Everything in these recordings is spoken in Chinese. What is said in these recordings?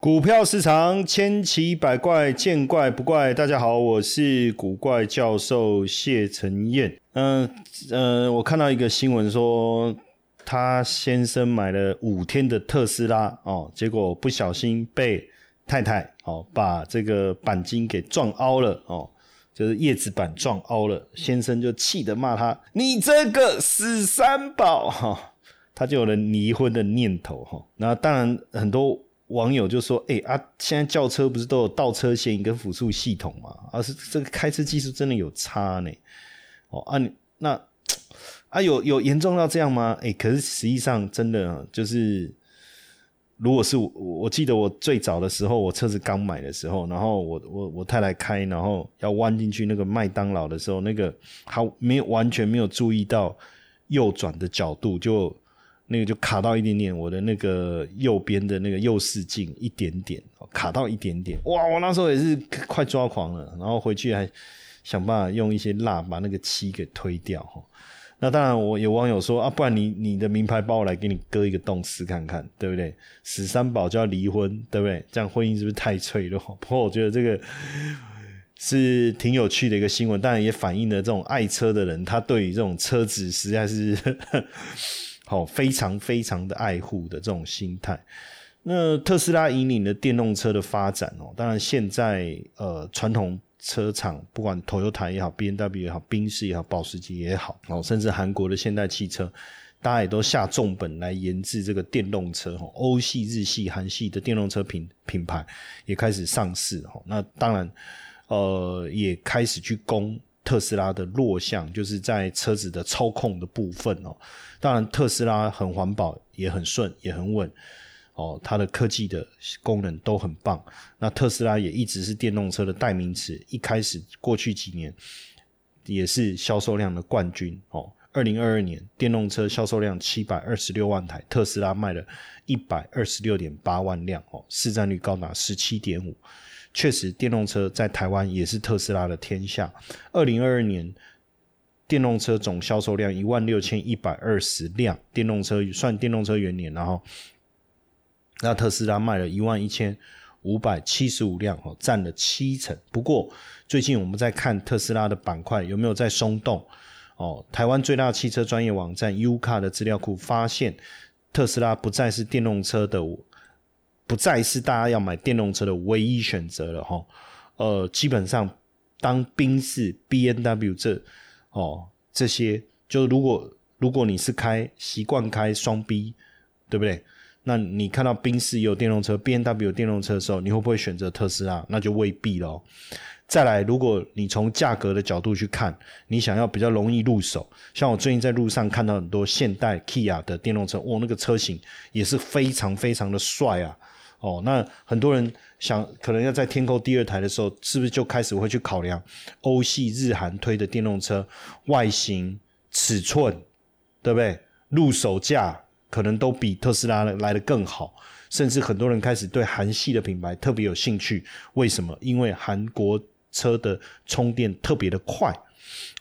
股票市场千奇百怪，见怪不怪。大家好，我是古怪教授谢承彦。嗯呃，我看到一个新闻说，他先生买了五天的特斯拉哦，结果不小心被太太哦把这个钣金给撞凹了哦，就是叶子板撞凹了，先生就气得骂他：“你这个死三宝！”哈，他就有了离婚的念头哈。那当然很多。网友就说：“哎啊，现在轿车不是都有倒车线跟辅助系统吗？而是这个开车技术真的有差呢？哦啊，那啊有有严重到这样吗？哎，可是实际上真的就是，如果是我，我记得我最早的时候，我车子刚买的时候，然后我我我太太开，然后要弯进去那个麦当劳的时候，那个他没有完全没有注意到右转的角度就。”那个就卡到一点点，我的那个右边的那个右视镜一点点，卡到一点点，哇！我那时候也是快抓狂了，然后回去还想办法用一些蜡把那个漆给推掉哈。那当然，我有网友说啊，不然你你的名牌包来给你割一个洞试看看，对不对？死三宝就要离婚，对不对？这样婚姻是不是太脆弱？不过我觉得这个是挺有趣的一个新闻，当然也反映了这种爱车的人，他对于这种车子实在是。好，非常非常的爱护的这种心态。那特斯拉引领的电动车的发展哦。当然，现在呃，传统车厂不管 Toyota 也好，B N W 也好，宾士也好，保时捷也好，哦，甚至韩国的现代汽车，大家也都下重本来研制这个电动车。哈，欧系、日系、韩系的电动车品品牌也开始上市。哈，那当然，呃，也开始去攻特斯拉的弱项，就是在车子的操控的部分哦。当然，特斯拉很环保，也很顺，也很稳，哦，它的科技的功能都很棒。那特斯拉也一直是电动车的代名词，一开始过去几年也是销售量的冠军哦。二零二二年电动车销售量七百二十六万台，特斯拉卖了一百二十六点八万辆哦，市占率高达十七点五。确实，电动车在台湾也是特斯拉的天下。二零二二年。电动车总销售量一万六千一百二十辆，电动车算电动车元年，然后那特斯拉卖了一万一千五百七十五辆，哦，占了七成。不过最近我们在看特斯拉的板块有没有在松动？哦，台湾最大汽车专业网站 UCA 的资料库发现，特斯拉不再是电动车的，不再是大家要买电动车的唯一选择了，哈。呃，基本上当宾士、B N W 这哦，这些就如果如果你是开习惯开双 B，对不对？那你看到宾士有电动车，B N W 有电动车的时候，你会不会选择特斯拉？那就未必咯。再来，如果你从价格的角度去看，你想要比较容易入手，像我最近在路上看到很多现代 Kia 的电动车，哇，那个车型也是非常非常的帅啊。哦，那很多人想可能要在天购第二台的时候，是不是就开始会去考量欧系、日韩推的电动车外形、尺寸，对不对？入手价可能都比特斯拉来的更好，甚至很多人开始对韩系的品牌特别有兴趣。为什么？因为韩国车的充电特别的快。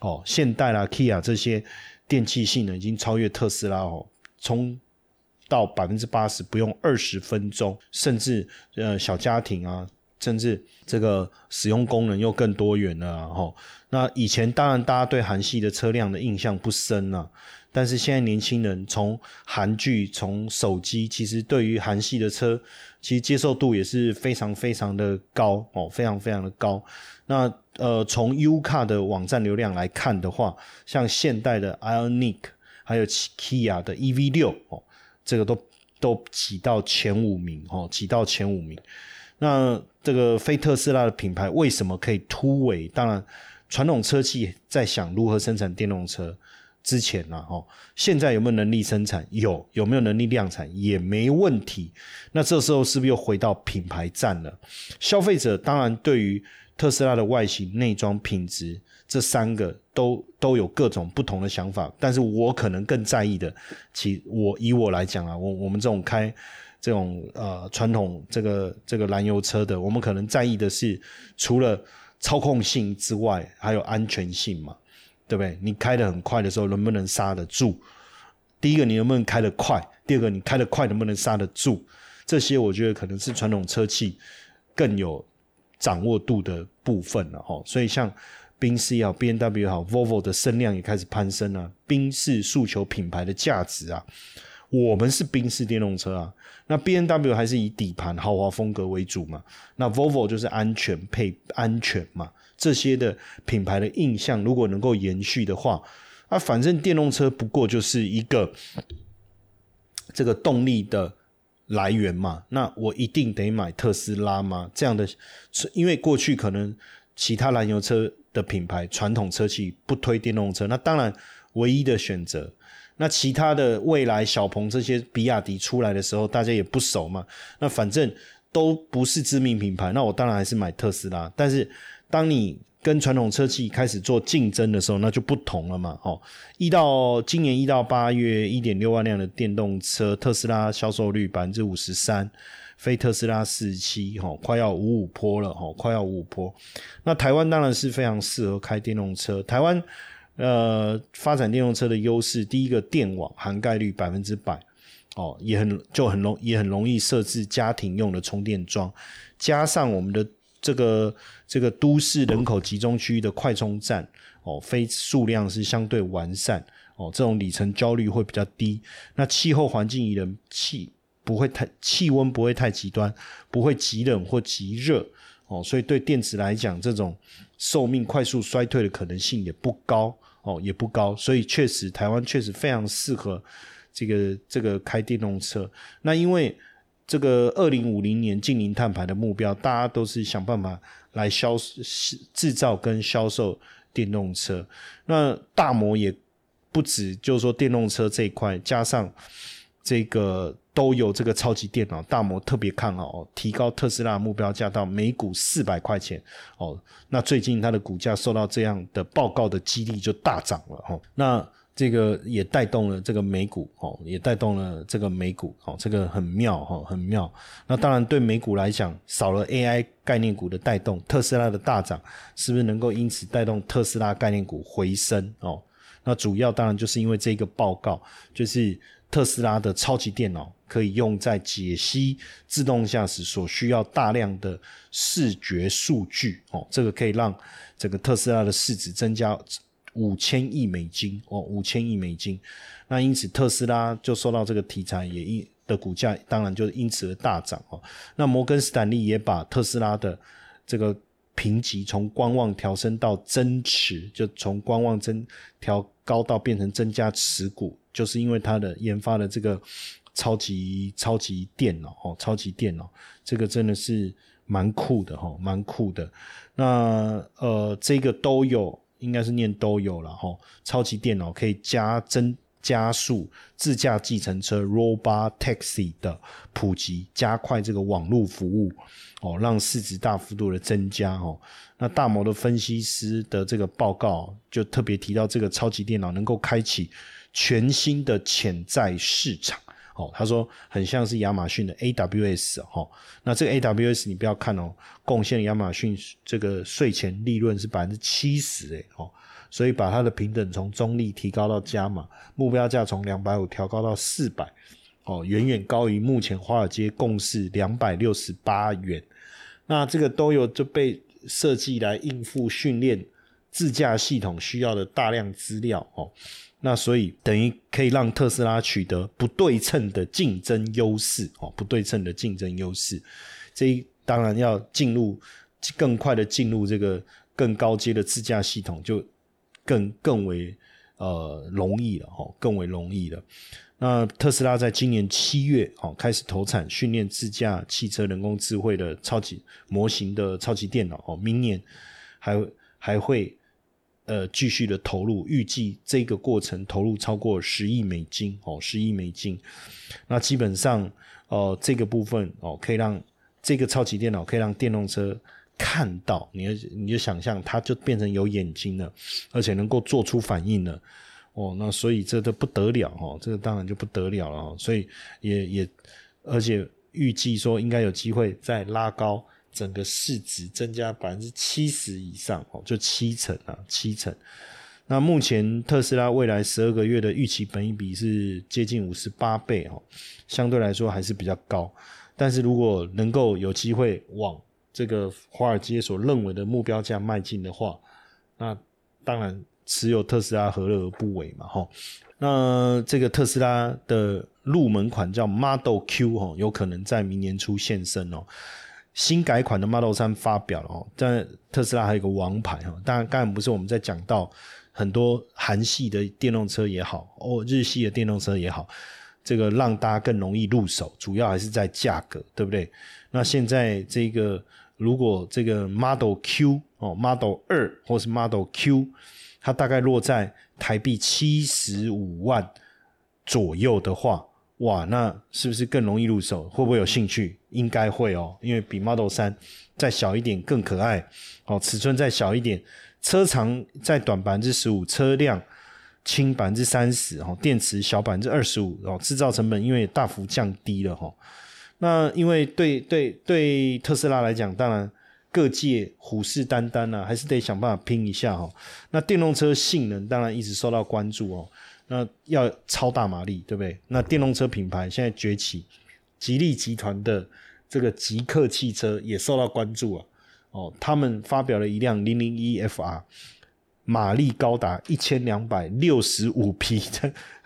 哦，现代啦、Kia 这些电器性能已经超越特斯拉哦，充。到百分之八十不用二十分钟，甚至呃小家庭啊，甚至这个使用功能又更多元了哈。那以前当然大家对韩系的车辆的印象不深啊，但是现在年轻人从韩剧、从手机，其实对于韩系的车，其实接受度也是非常非常的高哦，非常非常的高。那呃从 U Car 的网站流量来看的话，像现代的 Ioniq，还有 Kia 的 EV 六哦。这个都都挤到前五名哦，挤到前五名。那这个非特斯拉的品牌为什么可以突围？当然，传统车企在想如何生产电动车之前呢，哦，现在有没有能力生产？有，有没有能力量产？也没问题。那这时候是不是又回到品牌战了？消费者当然对于特斯拉的外形、内装、品质。这三个都都有各种不同的想法，但是我可能更在意的，其我以我来讲啊，我我们这种开这种呃传统这个这个燃油车的，我们可能在意的是除了操控性之外，还有安全性嘛，对不对？你开的很快的时候，能不能刹得住？第一个，你能不能开得快？第二个，你开得快能不能刹得住？这些我觉得可能是传统车企更有掌握度的部分了哈。所以像宾士也好，B N W 也好，Volvo 的声量也开始攀升啊。宾士诉求品牌的价值啊，我们是宾士电动车啊，那 B N W 还是以底盘豪华风格为主嘛，那 Volvo 就是安全配安全嘛，这些的品牌的印象如果能够延续的话，啊，反正电动车不过就是一个这个动力的来源嘛，那我一定得买特斯拉吗？这样的，因为过去可能其他燃油车的品牌传统车企不推电动车，那当然唯一的选择。那其他的未来小鹏这些比亚迪出来的时候，大家也不熟嘛。那反正都不是知名品牌，那我当然还是买特斯拉。但是当你跟传统车企开始做竞争的时候，那就不同了嘛。哦，一到今年一到八月，一点六万辆的电动车，特斯拉销售率百分之五十三，非特斯拉四十七，哈，快要五五坡了，哈，快要五五坡。那台湾当然是非常适合开电动车，台湾。呃，发展电动车的优势，第一个电网涵盖率百分之百，哦，也很就很容也很容易设置家庭用的充电桩，加上我们的这个这个都市人口集中区域的快充站，哦，非数量是相对完善，哦，这种里程焦虑会比较低。那气候环境宜人，气不会太气温不会太极端，不会极冷或极热，哦，所以对电池来讲，这种寿命快速衰退的可能性也不高。哦，也不高，所以确实台湾确实非常适合这个这个开电动车。那因为这个二零五零年近零碳排的目标，大家都是想办法来销制造跟销售电动车。那大摩也不止，就是说电动车这一块，加上这个。都有这个超级电脑，大摩特别看好，提高特斯拉目标价到每股四百块钱哦。那最近它的股价受到这样的报告的激励，就大涨了哦。那这个也带动了这个美股哦，也带动了这个美股哦，这个很妙哈，很妙。那当然对美股来讲，少了 AI 概念股的带动，特斯拉的大涨是不是能够因此带动特斯拉概念股回升哦？那主要当然就是因为这个报告，就是特斯拉的超级电脑。可以用在解析自动驾驶所需要大量的视觉数据哦，这个可以让整个特斯拉的市值增加五千亿美金哦，五千亿美金。那因此特斯拉就受到这个题材也因的股价当然就因此而大涨哦。那摩根斯坦利也把特斯拉的这个评级从观望调升到增持，就从观望增调高到变成增加持股，就是因为它的研发的这个。超级超级电脑哦，超级电脑，这个真的是蛮酷的哈，蛮酷的。那呃，这个都有，应该是念都有了哈。超级电脑可以加增加速自驾计程车 （robot taxi） 的普及，加快这个网络服务哦，让市值大幅度的增加哦。那大摩的分析师的这个报告就特别提到，这个超级电脑能够开启全新的潜在市场。哦，他说很像是亚马逊的 AWS 哦，那这个 AWS 你不要看哦，贡献亚马逊这个税前利润是百分之七十诶哦，所以把它的平等从中立提高到加码，目标价从两百五调高到四百哦，远远高于目前华尔街共识两百六十八元。那这个都有就被设计来应付训练自驾系统需要的大量资料哦。那所以等于可以让特斯拉取得不对称的竞争优势哦，不对称的竞争优势，这当然要进入更快的进入这个更高阶的自驾系统，就更更为呃容易了哈，更为容易了。那特斯拉在今年七月哦开始投产训练自驾汽车人工智慧的超级模型的超级电脑哦，明年还还会。呃，继续的投入，预计这个过程投入超过十亿美金哦，十亿美金。那基本上，哦，这个部分哦，可以让这个超级电脑可以让电动车看到，你你就想象它就变成有眼睛了，而且能够做出反应了哦。那所以这都不得了哦，这个当然就不得了了哦。所以也也，而且预计说应该有机会再拉高。整个市值增加百分之七十以上哦，就七成啊，七成。那目前特斯拉未来十二个月的预期本益比是接近五十八倍哦，相对来说还是比较高。但是如果能够有机会往这个华尔街所认为的目标价迈进的话，那当然持有特斯拉何乐而不为嘛？哈，那这个特斯拉的入门款叫 Model Q 哈，有可能在明年初现身哦。新改款的 Model 三发表了哦，但特斯拉还有个王牌哈，当然刚才不是我们在讲到很多韩系的电动车也好，哦日系的电动车也好，这个让大家更容易入手，主要还是在价格，对不对？那现在这个如果这个 Model Q 哦 Model 二或是 Model Q，它大概落在台币七十五万左右的话。哇，那是不是更容易入手？会不会有兴趣？应该会哦，因为比 Model 三再小一点更可爱哦，尺寸再小一点，车长再短百分之十五，车辆轻百分之三十哦，电池小百分之二十五哦，制造成本因为大幅降低了哈。那因为对对对特斯拉来讲，当然各界虎视眈眈啊，还是得想办法拼一下哈。那电动车性能当然一直受到关注哦。那要超大马力，对不对？那电动车品牌现在崛起，吉利集团的这个极客汽车也受到关注啊。哦，他们发表了一辆零零一 FR，马力高达一千两百六十五匹，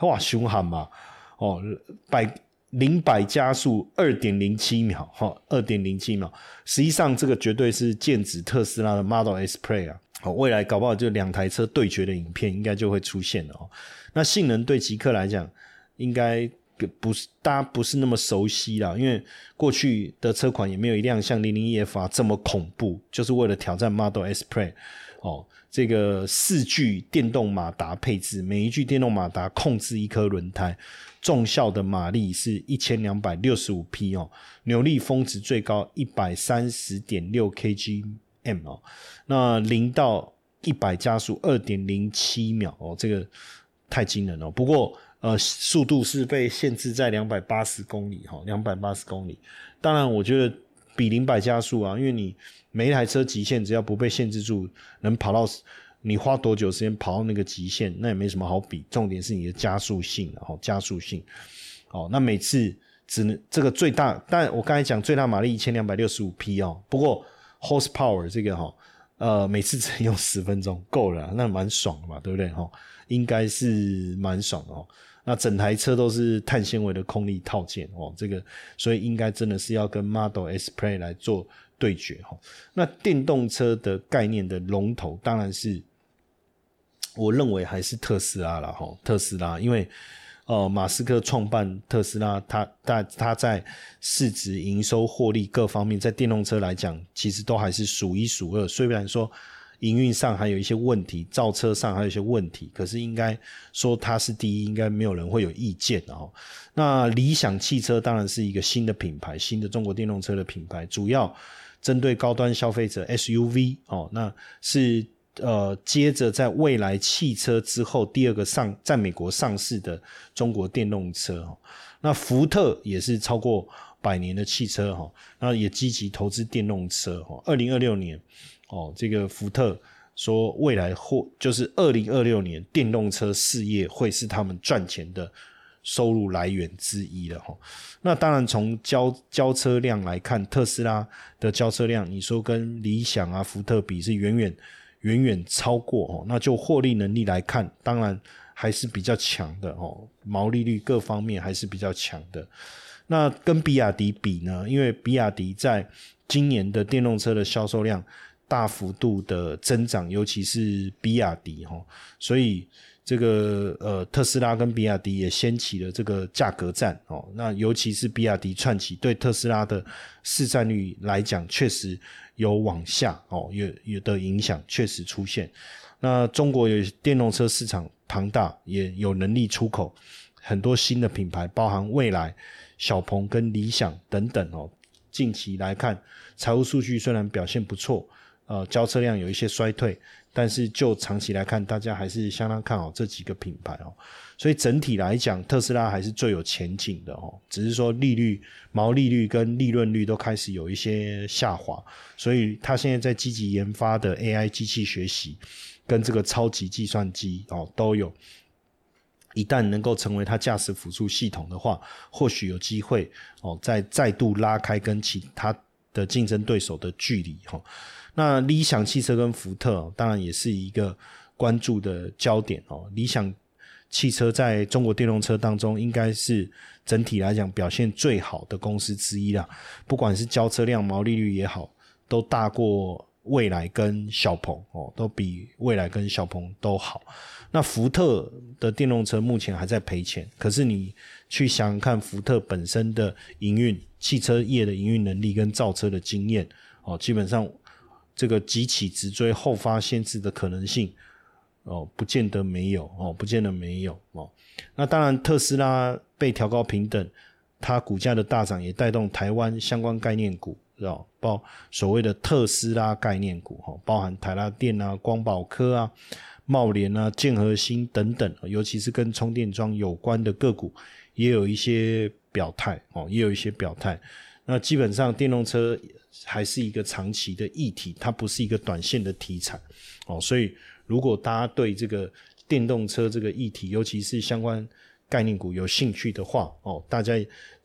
哇，凶悍嘛！哦，百零百加速二点零七秒，哈，二点零七秒。实际上，这个绝对是剑指特斯拉的 Model S Play 啊。哦，未来搞不好就两台车对决的影片应该就会出现了哦。那性能对极客来讲，应该不是大家不是那么熟悉啦，因为过去的车款也没有一辆像零零一 F 啊这么恐怖，就是为了挑战 Model S Play 哦，这个四具电动马达配置，每一具电动马达控制一颗轮胎，重效的马力是一千两百六十五匹哦，扭力峰值最高一百三十点六 kgm 哦，那零到一百加速二点零七秒哦，这个。太惊人了，不过呃，速度是被限制在两百八十公里哈，两百八十公里。当然，我觉得比零百加速啊，因为你每一台车极限只要不被限制住，能跑到你花多久时间跑到那个极限，那也没什么好比。重点是你的加速性，然后加速性。哦，那每次只能这个最大，但我刚才讲最大马力一千两百六十五匹哦，不过 horsepower 这个哈，呃，每次只能用十分钟够了，那蛮爽的嘛，对不对哈？应该是蛮爽的哦。那整台车都是碳纤维的空力套件哦，这个所以应该真的是要跟 Model S Play 来做对决哈。那电动车的概念的龙头当然是，我认为还是特斯拉了哈。特斯拉，因为呃，马斯克创办特斯拉，他他他在市值、营收、获利各方面，在电动车来讲，其实都还是数一数二。虽然说。营运上还有一些问题，造车上还有一些问题，可是应该说它是第一，应该没有人会有意见哦。那理想汽车当然是一个新的品牌，新的中国电动车的品牌，主要针对高端消费者 SUV 哦，那是呃接着在未来汽车之后第二个上在美国上市的中国电动车哦。那福特也是超过百年的汽车哈，那也积极投资电动车哈。二零二六年。哦，这个福特说未来或就是二零二六年电动车事业会是他们赚钱的收入来源之一了哈。那当然从交交车量来看，特斯拉的交车量，你说跟理想啊、福特比是远远远远超过哦。那就获利能力来看，当然还是比较强的哦，毛利率各方面还是比较强的。那跟比亚迪比呢？因为比亚迪在今年的电动车的销售量。大幅度的增长，尤其是比亚迪哈，所以这个呃特斯拉跟比亚迪也掀起了这个价格战哦。那尤其是比亚迪串起，对特斯拉的市占率来讲，确实有往下哦，有有的影响确实出现。那中国有电动车市场庞大，也有能力出口很多新的品牌，包含未来、小鹏跟理想等等哦。近期来看，财务数据虽然表现不错。呃，交车量有一些衰退，但是就长期来看，大家还是相当看好这几个品牌哦。所以整体来讲，特斯拉还是最有前景的哦。只是说利率、毛利率跟利润率都开始有一些下滑，所以他现在在积极研发的 AI 机器学习跟这个超级计算机哦，都有一旦能够成为它驾驶辅助系统的话，或许有机会哦，再再度拉开跟其他的竞争对手的距离哈。那理想汽车跟福特当然也是一个关注的焦点哦。理想汽车在中国电动车当中，应该是整体来讲表现最好的公司之一啦。不管是交车量、毛利率也好，都大过蔚来跟小鹏哦，都比蔚来跟小鹏都好。那福特的电动车目前还在赔钱，可是你去想看，福特本身的营运、汽车业的营运能力跟造车的经验哦，基本上。这个急起直追后发先至的可能性哦，不见得没有哦，不见得没有哦。那当然，特斯拉被调高平等，它股价的大涨也带动台湾相关概念股，知道包所谓的特斯拉概念股哈，包含台拉电啊、光宝科啊、茂联啊、建和兴等等，尤其是跟充电桩有关的个股，也有一些表态哦，也有一些表态。那基本上电动车。还是一个长期的议题，它不是一个短线的题材哦。所以，如果大家对这个电动车这个议题，尤其是相关概念股有兴趣的话哦，大家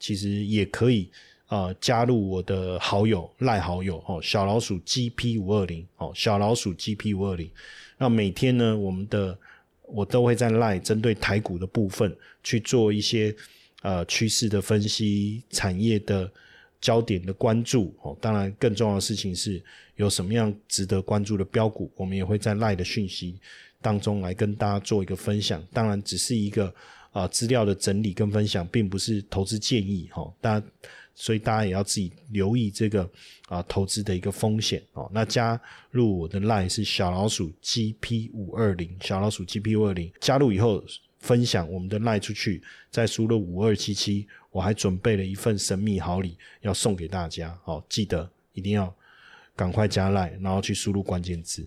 其实也可以啊加入我的好友赖好友哦，小老鼠 GP 五二零哦，小老鼠 GP 五二零。那每天呢，我们的我都会在赖针对台股的部分去做一些呃趋势的分析，产业的。焦点的关注哦，当然更重要的事情是有什么样值得关注的标股，我们也会在赖的讯息当中来跟大家做一个分享。当然，只是一个啊资料的整理跟分享，并不是投资建议哈。大家所以大家也要自己留意这个啊投资的一个风险哦。那加入我的赖是小老鼠 GP 五二零，小老鼠 GP 五二零加入以后。分享我们的赖出去，再输入五二七七，我还准备了一份神秘好礼要送给大家，好，记得一定要赶快加赖，然后去输入关键字。